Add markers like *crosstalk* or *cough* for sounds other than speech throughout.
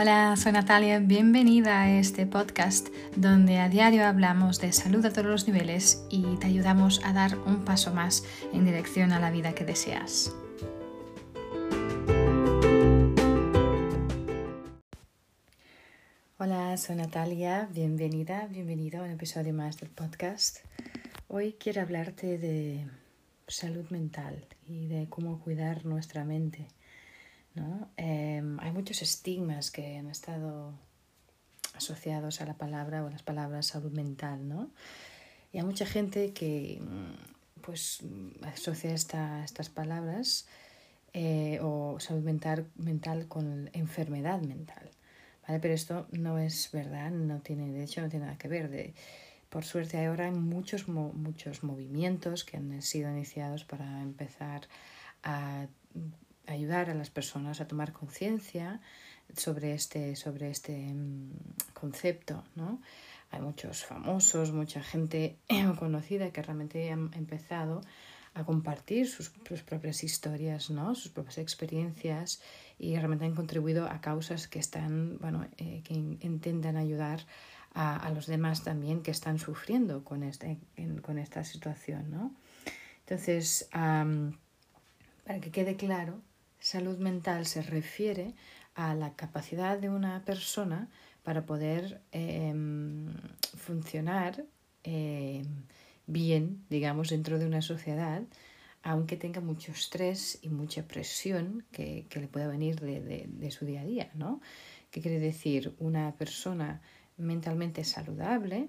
Hola, soy Natalia, bienvenida a este podcast donde a diario hablamos de salud a todos los niveles y te ayudamos a dar un paso más en dirección a la vida que deseas. Hola, soy Natalia, bienvenida, bienvenido a un episodio más del podcast. Hoy quiero hablarte de salud mental y de cómo cuidar nuestra mente Em, hay muchos estigmas que han estado asociados a la palabra o a las palabras salud mental, ¿no? Y hay mucha gente que mm, pues asocia estas palabras eh, o salud mental, mental con enfermedad mental. ¿vale? Pero esto no es verdad, no tiene, de hecho no tiene nada que ver. De, por suerte ahora hay muchos, muchos movimientos que han sido iniciados para empezar a ayudar a las personas a tomar conciencia sobre este, sobre este mm, concepto, ¿no? Hay muchos famosos, mucha gente *clears throat* conocida que realmente han empezado a compartir sus, propias historias, ¿no? sus propias experiencias y realmente han contribuido a causas que están, bueno, eh, que intentan ayudar a, a, los demás también que están sufriendo con, este, con esta situación. ¿no? Entonces, para que quede claro, Salud mental se refiere a la capacidad de una persona para poder em, funcionar em, bien, digamos, dentro de una sociedad, aunque tenga mucho estrés y mucha presión que, le pueda venir de, su día a día, ¿no? ¿Qué quiere decir? Una persona mentalmente saludable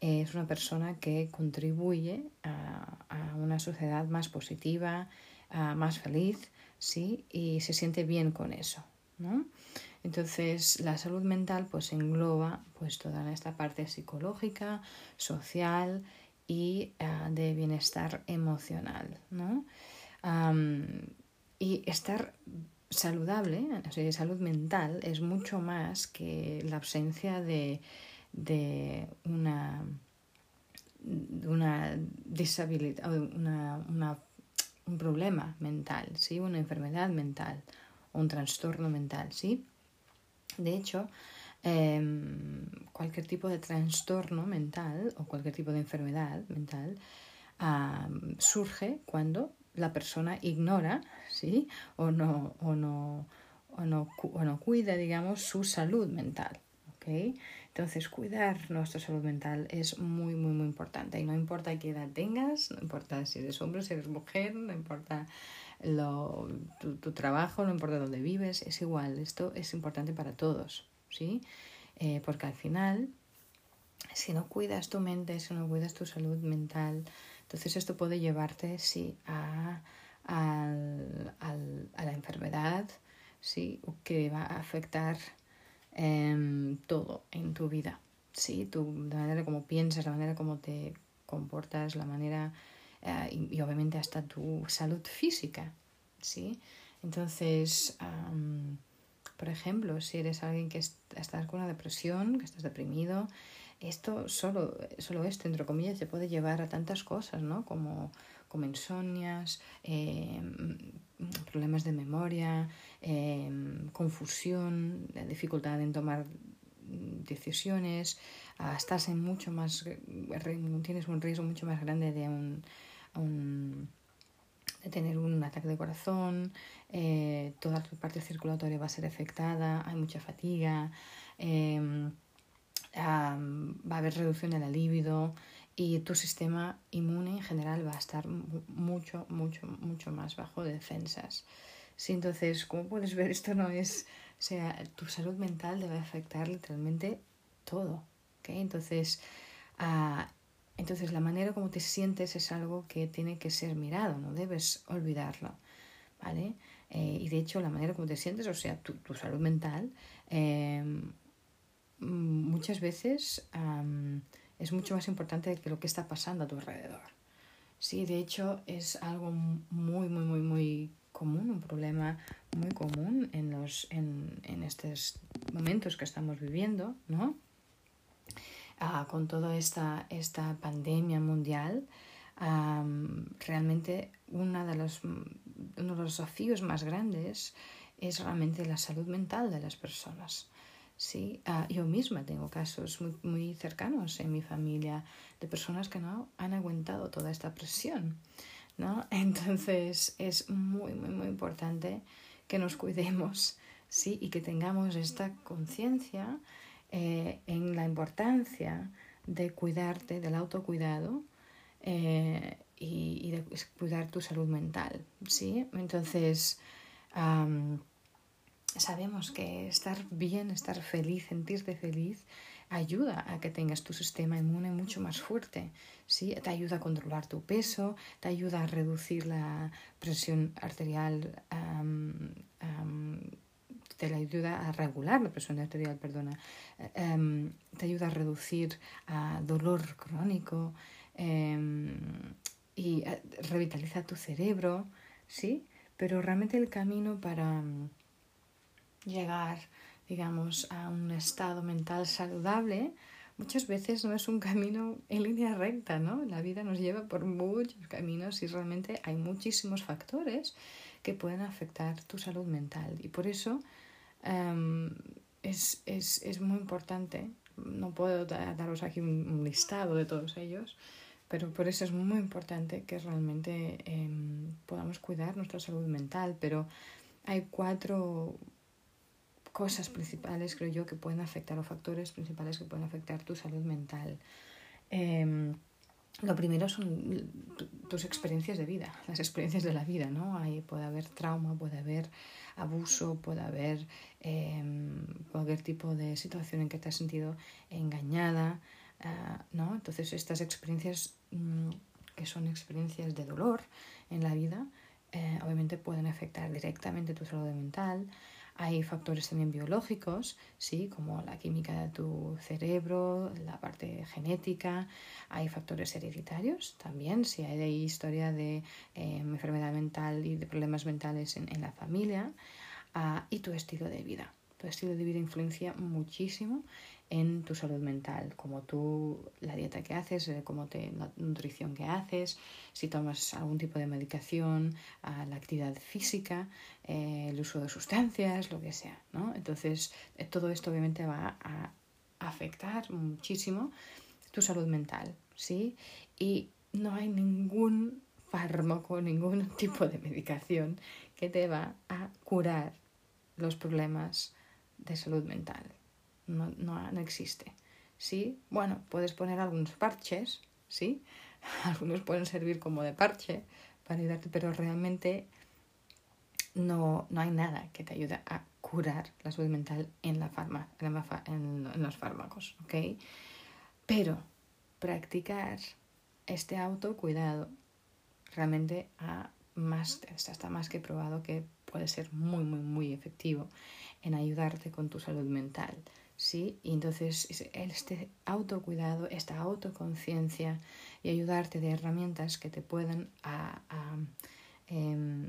es una persona que contribuye a una sociedad más positiva, más feliz, ¿sí? Y se siente bien con eso, ¿no? Entonces, la salud mental pues engloba pues toda esta parte psicológica, social y ah, de bienestar emocional, ¿no? y estar saludable, o sea, salud mental, es mucho más que la ausencia de, de una, una disabilidad, una, una un problema mental, ¿sí? una enfermedad mental, un trastorno mental. ¿sí? De hecho, em, cualquier tipo de trastorno mental o cualquier tipo de enfermedad mental surge cuando la persona ignora ¿sí? o, no, o, no, o, no, o no cuida digamos, su salud mental. Entonces, cuidar nuestra salud mental es muy, muy, muy importante. Y no importa qué edad tengas, no importa si eres hombre, si eres mujer, no importa lo, tu, trabajo, no importa dónde vives, es igual. Esto es importante para todos, ¿sí? Eh, porque al final, si no cuidas tu mente, si no cuidas tu salud mental, entonces esto puede llevarte, sí, a, a, a la enfermedad, sí, que va a afectar Em, todo en tu vida. ¿sí? Tu, la manera como piensas, la manera como te comportas, la manera eh, y, obviamente hasta tu salud física. ¿sí? Entonces, por ejemplo, si eres alguien que estás con una depresión, que estás deprimido, esto solo, solo esto, entre comillas, te puede llevar a tantas cosas, ¿no? Como, como insomnias, em, problemas de memoria, em, confusión, dificultad en tomar decisiones, estás en mucho más, tienes un riesgo mucho más grande de un, de tener un ataque de corazón, eh, toda tu parte circulatoria va a ser afectada, hay mucha fatiga, em, va a haber reducción de la libido, y tu sistema inmune en general va a estar mucho, mucho, mucho más bajo de defensas. Sí, entonces, como puedes ver, esto no es, o sea, tu salud mental debe afectar literalmente todo, ¿ok? Entonces, uh, entonces la manera como te sientes es algo que tiene que ser mirado, no debes olvidarlo, ¿vale? Eh, y de hecho, la manera como te sientes, o sea, tu, tu salud mental, eh, muchas veces es mucho más importante que lo que está pasando a tu alrededor. Sí, de hecho es algo muy, muy, muy, muy común, un problema muy común en, los, en, en estos momentos que estamos viviendo, ¿no? Ah, con toda esta, esta pandemia mundial, realmente una de los, uno de los desafíos más grandes es realmente la salud mental de las personas. ¿Sí? Ah, yo misma tengo casos muy, muy cercanos en mi familia de personas que no han aguantado toda esta presión. ¿no? *laughs* Entonces es muy, muy, muy importante que nos cuidemos ¿sí? y que tengamos esta conciencia eh, en la importancia de cuidarte, del autocuidado eh, y, de cuidar tu salud mental. ¿sí? Entonces, sabemos que estar bien, estar feliz, sentirte feliz, ayuda a que tengas tu sistema inmune mucho más fuerte. ¿sí? Te ayuda a controlar tu peso, te ayuda a reducir la presión arterial, te ayuda a regular la presión arterial, perdona, em, te ayuda a reducir a dolor crónico em, y revitaliza tu cerebro, ¿sí? Pero realmente el camino para llegar, digamos, a un estado mental saludable, muchas veces no es un camino en línea recta, ¿no? La vida nos lleva por muchos caminos y realmente hay muchísimos factores que pueden afectar tu salud mental. Y por eso em, es, es, es, muy importante, no puedo daros aquí un, listado de todos ellos, pero por eso es muy importante que realmente em, podamos cuidar nuestra salud mental. Pero hay cuatro cosas principales, creo yo, que pueden afectar, o factores principales que pueden afectar tu salud mental. Em, lo primero son tus experiencias de vida, las experiencias de la vida, ¿no? Ahí puede haber trauma, puede haber abuso, puede haber em, cualquier tipo de situación en que te has sentido engañada, ah, ¿no? Entonces estas experiencias mm, que son experiencias de dolor en la vida, eh, obviamente pueden afectar directamente tu salud mental. Hay factores también biológicos, ¿sí? como la química de tu cerebro, la parte genética. Hay factores hereditarios también, si hay historia de eh, enfermedad mental y de problemas mentales en, la familia. Ah, y tu estilo de vida. Tu estilo de vida influencia muchísimo en tu salud mental, como tú, la dieta que haces, eh, te, la nutrición que haces, si tomas algún tipo de medicación, la actividad física, eh, el uso de sustancias, lo que sea, ¿no? Entonces, eh, todo esto obviamente va a afectar muchísimo tu salud mental, ¿sí? Y no hay ningún fármaco, *laughs* ningún tipo de medicación que te va a curar los problemas de salud mental no, no, no existe. ¿Sí? Bueno, puedes poner algunos parches, ¿sí? *laughs* Algunos pueden servir como de parche para ayudarte, pero realmente no, no hay nada que te ayude a curar la salud mental en, la en, en los fármacos. Pero practicar este autocuidado realmente ha más, está más que probado que puede ser muy, muy, muy efectivo en ayudarte con tu salud mental. ¿Sí? Y entonces este autocuidado, esta autoconciencia y ayudarte de herramientas que te puedan a, em,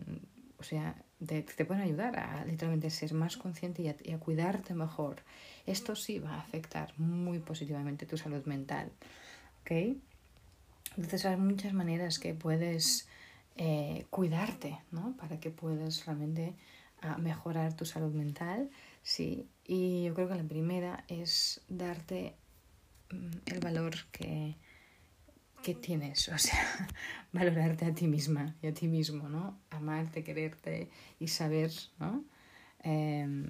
o sea, te, te, pueden ayudar a literalmente ser más consciente y a, cuidarte mejor. Esto sí va a afectar muy positivamente tu salud mental, ¿ok? Entonces hay muchas maneras que puedes eh, cuidarte, ¿no? Para que puedas realmente ah, mejorar tu salud mental Sí, y yo creo que la primera es darte mm, el valor que, que tienes, o sea, *laughs* valorarte a ti misma y a ti mismo, ¿no? Amarte, quererte y saber, ¿no? Em,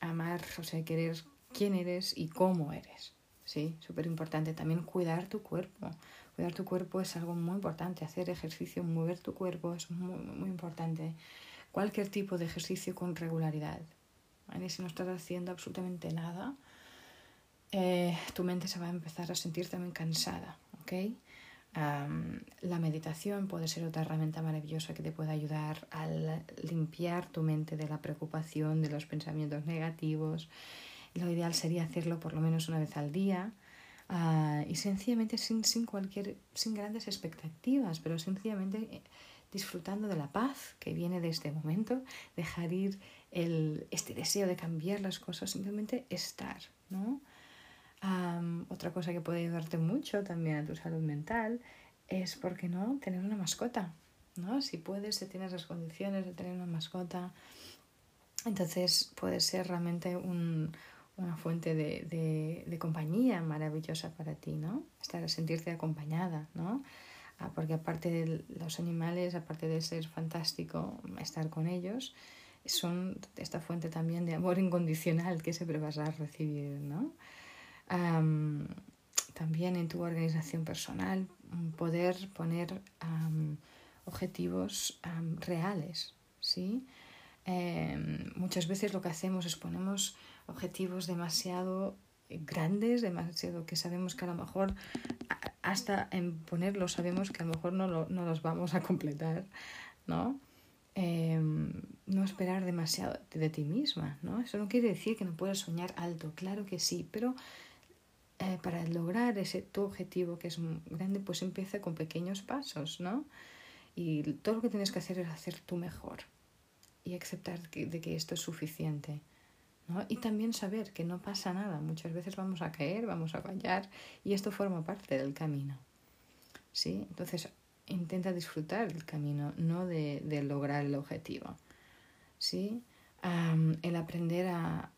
amar, o sea, querer quién eres y cómo eres, ¿sí? Súper importante también cuidar tu cuerpo. Cuidar tu cuerpo es algo muy importante, hacer ejercicio, mover tu cuerpo es muy, muy importante. Cualquier tipo de ejercicio con regularidad, si no estás haciendo absolutamente nada, eh, tu mente se va a empezar a sentir también cansada, ¿ok? la meditación puede ser otra herramienta maravillosa que te puede ayudar a limpiar tu mente de la preocupación, de los pensamientos negativos. Lo ideal sería hacerlo por lo menos una vez al día ah, y sencillamente sin, sin, cualquier, sin grandes expectativas, pero sencillamente eh, disfrutando de la paz que viene de este momento, dejar ir el, este deseo de cambiar las cosas, simplemente estar, ¿no? otra cosa que puede ayudarte mucho también a tu salud mental es, ¿por qué no?, tener una mascota, ¿no? Si puedes, si tienes las condiciones de tener una mascota, Entonces puede ser realmente un, una fuente de, de, de, compañía maravillosa para ti, ¿no? Estar, sentirte acompañada, ¿no? Ah, porque aparte de los animales, aparte de ser fantástico estar con ellos, son esta fuente también de amor incondicional que siempre vas a recibir, ¿no? también en tu organización personal, poder poner objetivos reales, ¿sí? Em, muchas veces lo que hacemos es ponemos objetivos demasiado grandes, demasiado que sabemos que a lo mejor hasta en ponerlos sabemos que a lo mejor no, lo, no los vamos a completar, ¿no? Em, no esperar demasiado de ti misma, ¿no? Eso no quiere decir que no puedas soñar alto, claro que sí, pero eh, para lograr ese tu objetivo que es grande, pues empieza con pequeños pasos, ¿no? Y todo lo que tienes que hacer es hacer tú mejor y aceptar de que esto es suficiente. ¿no? Y también saber que no pasa nada. Muchas veces vamos a caer, vamos a fallar y esto forma parte del camino. ¿sí? Entonces, intenta disfrutar del camino, no de, de lograr el objetivo. ¿sí? el aprender a,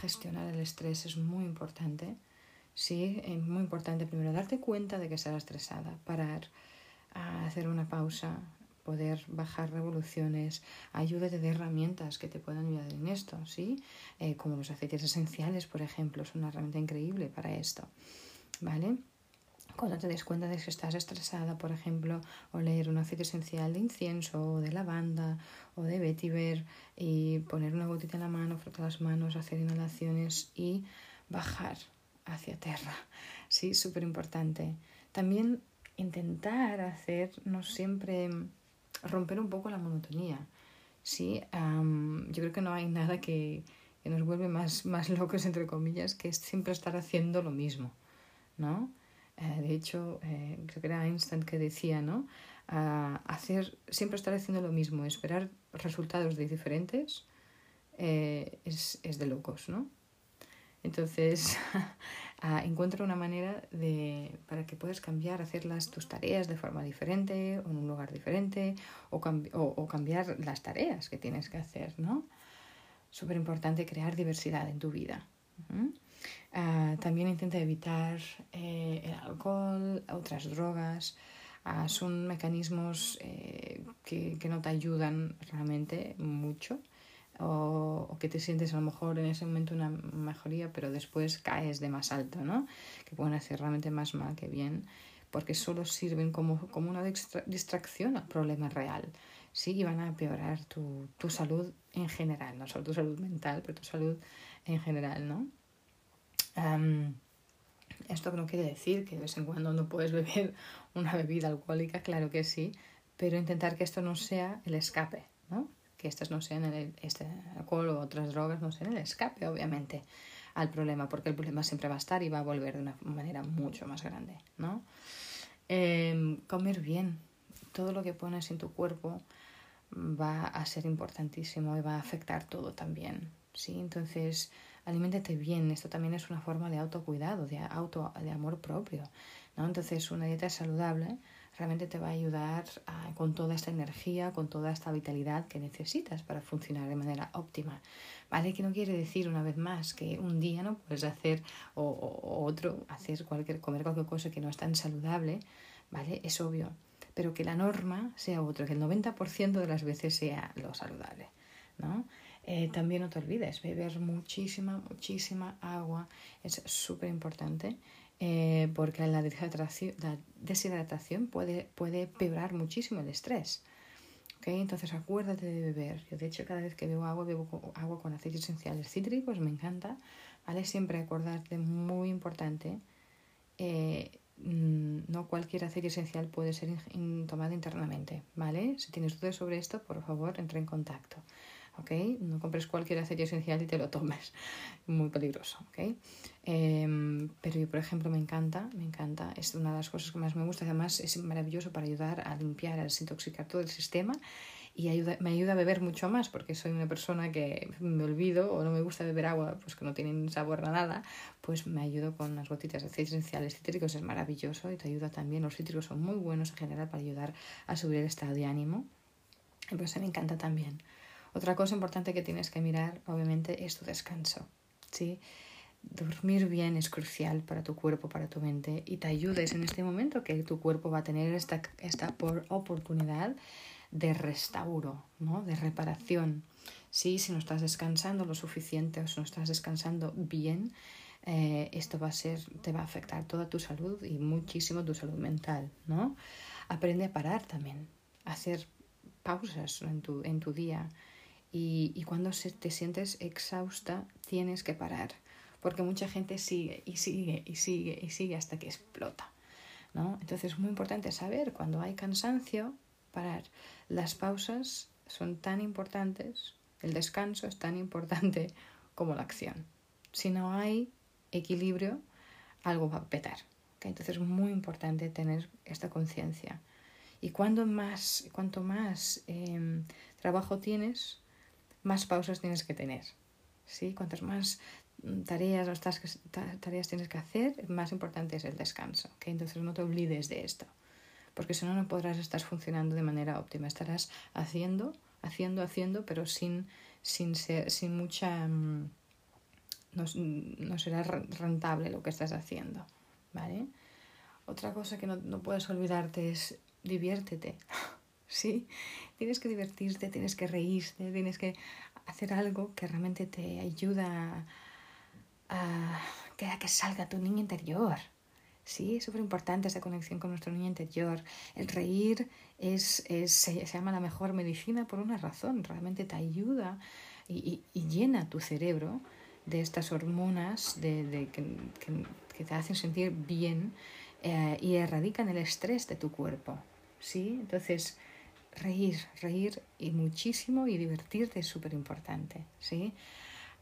gestionar el estrés es muy importante. Sí, es muy importante primero darte cuenta de que estás estresada, parar, hacer una pausa, poder bajar revoluciones, ayúdate de herramientas que te puedan ayudar en esto, ¿sí? Eh, como los aceites esenciales, por ejemplo, es una herramienta increíble para esto, ¿vale? Cuando te des cuenta de que estás estresada, por ejemplo, o leer un aceite esencial de incienso o de lavanda o de vetiver y poner una gotita en la mano, frotar las manos, hacer inhalaciones y bajar hacia tierra. *laughs* Sí, súper importante. También intentar hacer no siempre romper un poco la monotonía. Sí, yo creo que no hay *laughs* nada que, que, nos vuelve más, más locos, entre comillas, que es siempre estar haciendo lo mismo, ¿no? Eh, de hecho, eh, creo que era Einstein que decía, ¿no? hacer, siempre estar haciendo lo mismo, esperar resultados de diferentes, eh, es, es de locos, ¿no? Entonces, *laughs* encuentra una manera de, para que puedas cambiar, hacer las, tus tareas de forma diferente o en un lugar diferente o, o, cambiar las tareas que tienes que hacer, ¿no? Súper importante crear diversidad en tu vida. Ah, también intenta evitar eh, el alcohol, otras drogas. Ah, son mecanismos eh, que, que no te ayudan realmente mucho o, que te sientes a lo mejor en ese momento una mejoría, pero después caes de más alto, ¿no? Que pueden hacer realmente más mal que bien, porque solo sirven como, como una distracción al problema real, ¿sí? Y van a empeorar tu, tu salud en general, no solo tu salud mental, pero tu salud en general, ¿no? Esto no quiere decir que de vez en cuando no puedes beber *laughs* una bebida alcohólica, claro que sí, pero intentar que esto no sea el escape, ¿no? que estas no sean el, este alcohol o otras drogas no sean el escape, obviamente, al problema, porque el problema siempre va a estar y va a volver de una manera mucho más grande, ¿no? Em, comer bien, todo lo que pones en tu cuerpo va a ser importantísimo y va a afectar todo también, ¿sí? Entonces, aliméntate bien, esto también es una forma de autocuidado, de, auto, de amor propio, ¿no? Entonces, una dieta saludable realmente te va a ayudar con toda esta energía, con toda esta vitalidad que necesitas para funcionar de manera óptima. ¿Vale? Que no quiere decir una vez más que un día no puedes hacer o, otro, hacer cualquier, comer cualquier cosa que no es tan saludable, ¿vale? Es obvio. Pero que la norma sea otro, que el 90% de las veces sea lo saludable, ¿no? Eh, también no te olvides, beber muchísima, muchísima agua es súper importante eh, porque la deshidratación, puede, puede peorar muchísimo el estrés. ¿Okay? Entonces acuérdate de beber. Yo de hecho cada vez que bebo agua, bebo agua con aceites esenciales cítricos, me encanta. ¿vale? Siempre acordarte, muy importante, eh, mm, no cualquier aceite esencial puede ser tomado internamente. ¿vale? Si tienes dudas sobre esto, por favor, entra en contacto. ¿Ok? No compres cualquier aceite esencial y te lo tomes, *laughs* muy peligroso, ¿ok? Em, pero yo, por ejemplo, me encanta, me encanta, es una de las cosas que más me gusta, además es maravilloso para ayudar a limpiar, a desintoxicar todo el sistema y ayuda, me ayuda a beber mucho más porque soy una persona que me olvido o no me gusta beber agua pues que no tienen sabor a nada, pues me ayudo con unas gotitas de aceites esenciales cítricos, es maravilloso y te ayuda también, los cítricos son muy buenos en general para ayudar a subir el estado de ánimo y pues me encanta también. Otra cosa importante que tienes que mirar, obviamente, es tu descanso. ¿sí? Dormir bien es crucial para tu cuerpo, para tu mente y te ayudes en este momento que tu cuerpo va a tener esta, esta oportunidad de restauro, ¿no? de reparación. Sí, si no estás descansando lo suficiente o si no estás descansando bien, eh, esto va a ser, te va a afectar toda tu salud y muchísimo tu salud mental, ¿no? Aprende a parar también, a hacer pausas en tu, en tu día y, cuando se, te sientes exhausta tienes que parar porque mucha gente sigue y sigue y sigue y sigue hasta que explota, ¿no? Entonces es muy importante saber cuando hay cansancio, parar. Las pausas son tan importantes, el descanso es tan importante *laughs* como la acción. Si no hay equilibrio, algo va a petar. Entonces es muy importante tener esta conciencia. Y cuando más, cuanto más em, trabajo tienes, más pausas tienes que tener. ¿sí? Cuantas más tareas o tareas tienes que hacer, más importante es el descanso. Entonces no te olvides de esto. Porque si no, no podrás estar funcionando de manera óptima. Estarás haciendo, haciendo, haciendo, pero sin, sin, ser, sin mucha... Mm, no, no, será rentable lo que estás haciendo, ¿vale? Otra cosa que no, no puedes olvidarte es diviértete, *laughs* ¿sí? Tienes que divertirte, tienes que reírte, tienes que hacer algo que realmente te ayuda a, que, salga tu niño interior, Sí, es súper importante esa conexión con nuestro niño interior. El reír es, es, se, llama la mejor medicina por una razón. Realmente te ayuda y, y, llena tu cerebro de estas hormonas de que, que, te hacen sentir bien eh, y erradican el estrés de tu cuerpo. ¿sí? Entonces, reír, reír y muchísimo y divertirte es súper importante. ¿sí?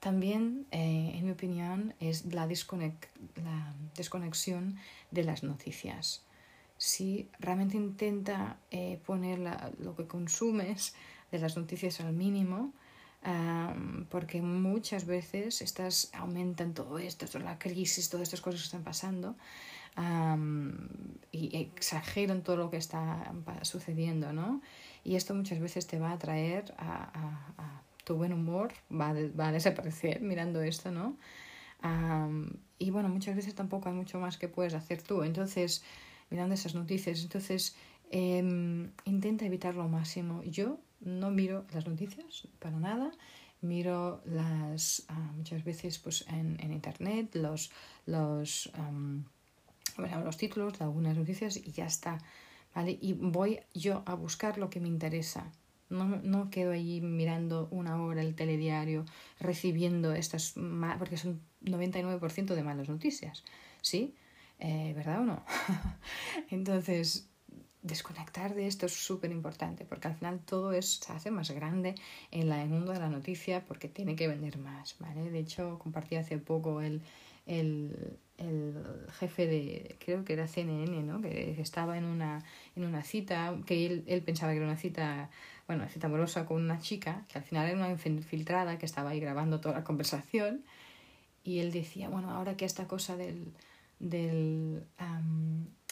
También, eh, en mi opinión, es la, la, desconexión de las noticias. Si realmente intenta eh, poner lo que consumes de las noticias al mínimo, porque muchas veces estas aumentan todo esto, toda la crisis, todas estas cosas que están pasando y exageran todo lo que está sucediendo, ¿no? Y esto muchas veces te va a traer a, a, tu buen humor, va, va, a desaparecer mirando esto, ¿no? y bueno, muchas veces tampoco hay mucho más que puedes hacer tú, entonces, mirando esas noticias, entonces eh, intenta evitarlo lo máximo. Yo no miro las noticias para nada, miro las uh, muchas veces pues en, en internet los los um, los títulos de algunas noticias y ya está vale y voy yo a buscar lo que me interesa. No, no quedo allí mirando una hora el telediario recibiendo estas porque son 99% de malas noticias sí eh, verdad o no *laughs* entonces desconectar de esto es súper importante porque al final todo se hace más grande en la, el mundo de la noticia porque tiene que vender más, ¿vale? De hecho, compartí hace poco el, el, el jefe de, creo que era CNN, ¿no? Que estaba en una, en una cita, que él, él pensaba que era una cita, bueno, cita amorosa con una chica, que al final era una infiltrada que estaba ahí grabando toda la conversación y él decía, bueno, ahora que esta cosa del, del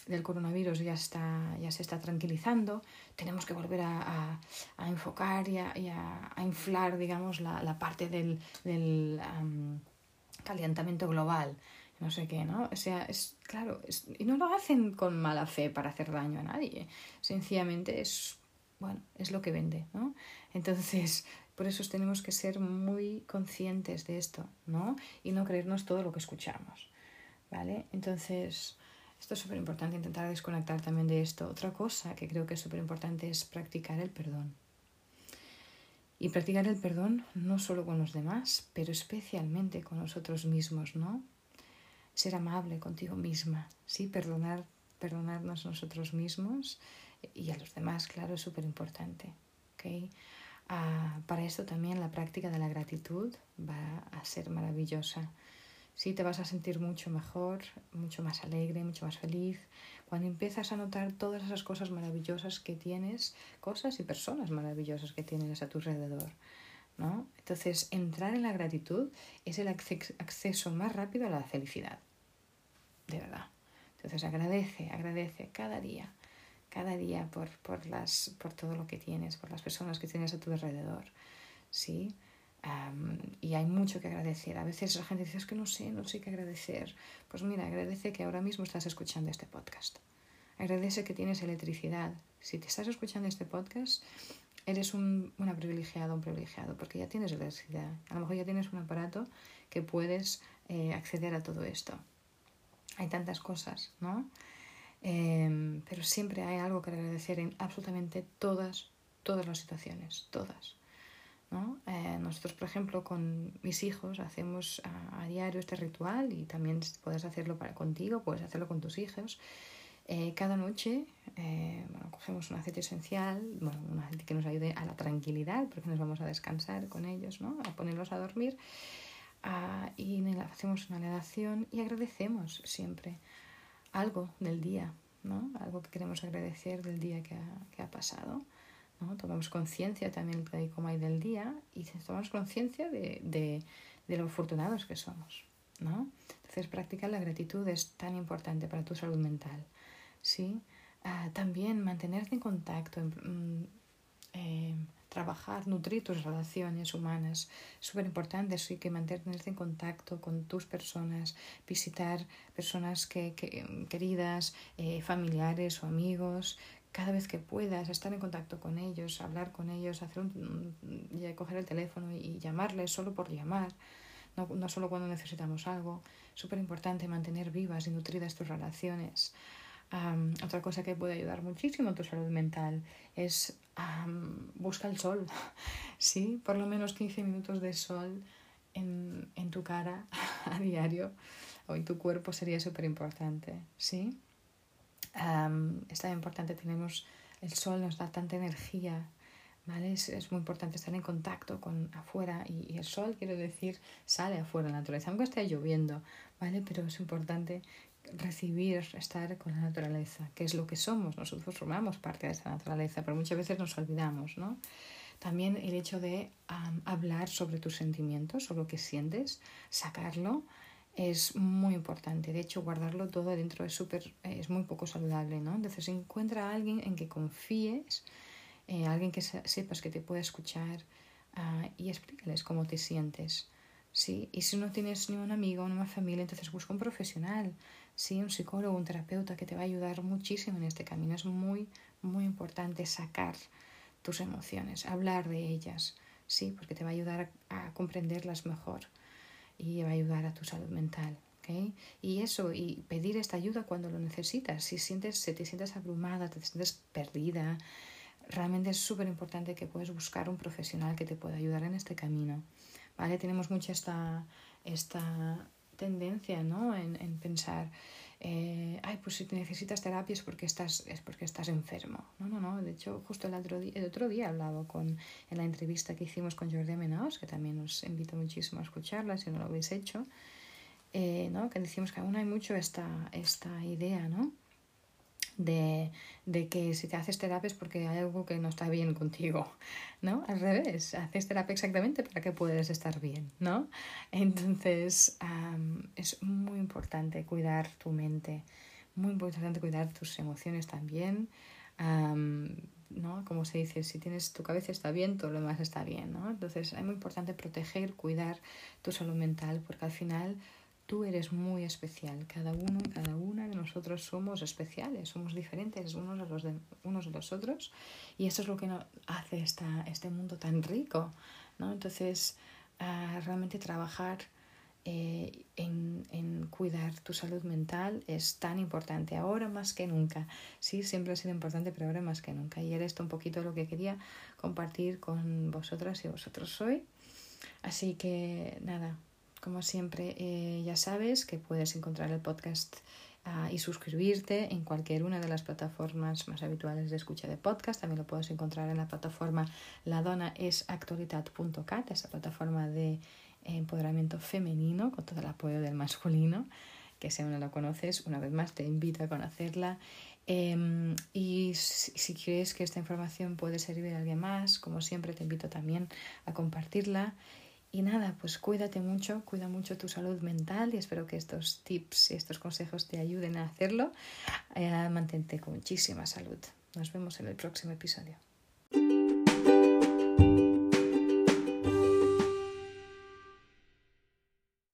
del coronavirus ya, está, ya se está tranquilizando, tenemos que volver a, a, a enfocar y, a, y a, inflar, digamos, la, la parte del, del um, calentamiento global, no sé qué, ¿no? O sea, es claro, es, y no lo hacen con mala fe para hacer daño a nadie, sencillamente es, bueno, es lo que vende, ¿no? Entonces, *laughs* por eso tenemos que ser muy conscientes de esto, ¿no? Y no creernos todo lo que escuchamos, ¿vale? Entonces, esto es súper importante, intentar desconectar también de esto. Otra cosa que creo que es súper importante es practicar el perdón. Y practicar el perdón no solo con los demás, pero especialmente con nosotros mismos, ¿no? Ser amable contigo misma, ¿sí? Perdonar, perdonarnos nosotros mismos y a los demás, claro, es súper importante. Ah, para esto también la práctica de la gratitud va a ser maravillosa sí te vas a sentir mucho mejor, mucho más alegre, mucho más feliz, cuando empiezas a notar todas esas cosas maravillosas que tienes, cosas y personas maravillosas que tienes a tu alrededor. ¿no? Entonces, entrar en la gratitud es el acceso más rápido a la felicidad. De verdad. Entonces, agradece, agradece cada día, cada día por, por, las, por todo lo que tienes, por las personas que tienes a tu alrededor. ¿sí? y hay mucho que agradecer. A veces la gente dice, es que no sé, no sé qué agradecer. Pues mira, agradece que ahora mismo estás escuchando este podcast. Agradece que tienes electricidad. Si te estás escuchando este podcast, eres un, una privilegiada, un privilegiado, porque ya tienes electricidad. A lo mejor ya tienes un aparato que puedes eh, acceder a todo esto. Hay tantas cosas, ¿no? Em, pero siempre hay algo que agradecer en absolutamente todas, todas las situaciones, todas. ¿no? Eh, nosotros, por ejemplo, con mis hijos hacemos a, diario este ritual y también puedes hacerlo para contigo, puedes hacerlo con tus hijos. Eh, cada noche eh, bueno, cogemos un aceite esencial, bueno, un aceite que nos ayude a la tranquilidad, porque nos vamos a descansar con ellos, ¿no? a ponerlos a dormir. Ah, y hacemos una negación y agradecemos siempre algo del día, ¿no? algo que queremos agradecer del día que ha, que ha pasado. ¿no? Tomamos conciencia también de cómo hay del día y tomamos conciencia de, de, de, lo afortunados que somos. ¿no? Entonces, practicar la gratitud es tan importante para tu salud mental. ¿sí? Ah, también mantenerte en contacto, mm, eh, trabajar, nutrir tus relaciones humanas, súper importante, sí que mantenerte en contacto con tus personas, visitar personas que, que queridas, eh, familiares o amigos, cada vez que puedas, estar en contacto con ellos, hablar con ellos, hacer coger el teléfono y llamarles solo por llamar, no, no solo cuando necesitamos algo. Súper importante mantener vivas y nutridas tus relaciones. Otra cosa que puede ayudar muchísimo a tu salud mental es busca el sol, *laughs* ¿sí? Por lo menos 15 minutos de sol en, en tu cara *laughs* a diario o en tu cuerpo sería súper importante, ¿sí? es tan importante, tenemos el sol, nos da tanta energía, ¿vale? Es, es muy importante estar en contacto con afuera y, y, el sol, quiero decir, sale afuera en la naturaleza, aunque esté lloviendo, ¿vale? Pero es importante recibir, estar con la naturaleza, que es lo que somos, nosotros formamos parte de esa naturaleza, pero muchas veces nos olvidamos, ¿no? También el hecho de hablar sobre tus sentimientos, sobre lo que sientes, sacarlo, es muy importante. De hecho, guardarlo todo dentro es, súper es muy poco saludable, ¿no? Entonces, encuentra a alguien en que confíes, eh, alguien que sepas que te pueda escuchar uh, y explícales cómo te sientes. ¿sí? Y si no tienes ni un amigo, ni una familia, entonces busca un profesional, ¿sí? un psicólogo, un terapeuta que te va a ayudar muchísimo en este camino. Es muy, muy importante sacar tus emociones, hablar de ellas, ¿sí? porque te va a ayudar a, comprenderlas mejor y va a ayudar a tu salud mental. ¿okay? Y eso, y pedir esta ayuda cuando lo necesitas. Si, sientes, si te sientes abrumada, te sientes perdida, realmente es súper importante que puedas buscar un profesional que te pueda ayudar en este camino. ¿vale? Tenemos mucha esta, esta tendencia ¿no? en, en pensar eh, ay, pues si necesitas terapia es porque estás, es porque estás enfermo. No, no, no. De hecho, justo el otro día, el otro día he hablado con, en la entrevista que hicimos con Jordi Menaos, que también os invito muchísimo a escucharla si no lo habéis hecho, eh, ¿no? que decimos que aún hay mucho esta, esta idea, ¿no? De, de, que si te haces terapia es porque hay algo que no está bien contigo, ¿no? Al revés, haces terapia exactamente para que puedas estar bien, ¿no? Entonces es muy importante cuidar tu mente, muy importante cuidar tus emociones también, ¿no? Como se dice, si tienes tu cabeza está bien, todo lo demás está bien, ¿no? Entonces es muy importante proteger, cuidar tu salud mental porque al final Tú eres muy especial. Cada uno, cada una de nosotros somos especiales, somos diferentes unos de los, de, unos los otros. Y eso es lo que hace esta, este mundo tan rico. ¿no? Entonces, uh, realmente trabajar eh, en, en, cuidar tu salud mental es tan importante ahora más que nunca. Sí, siempre ha sido importante, pero ahora más que nunca. Y era esto un poquito lo que quería compartir con vosotras y vosotros hoy. Así que nada, como siempre, eh, ya sabes que puedes encontrar el podcast uh, y suscribirte en cualquier una de las plataformas más habituales de escucha de podcast. También lo puedes encontrar en la plataforma ladonaesactualitat.cat, esa plataforma de empoderamiento femenino con todo el apoyo del masculino, que si aún no la conoces, una vez más te invito a conocerla. Eh, y si, si crees que esta información puede servir a alguien más, como siempre te invito también a compartirla. Y nada, pues cuídate mucho, cuida mucho tu salud mental y espero que estos tips y estos consejos te ayuden a hacerlo. Eh, mantente con muchísima salud. Nos vemos en el próximo episodio.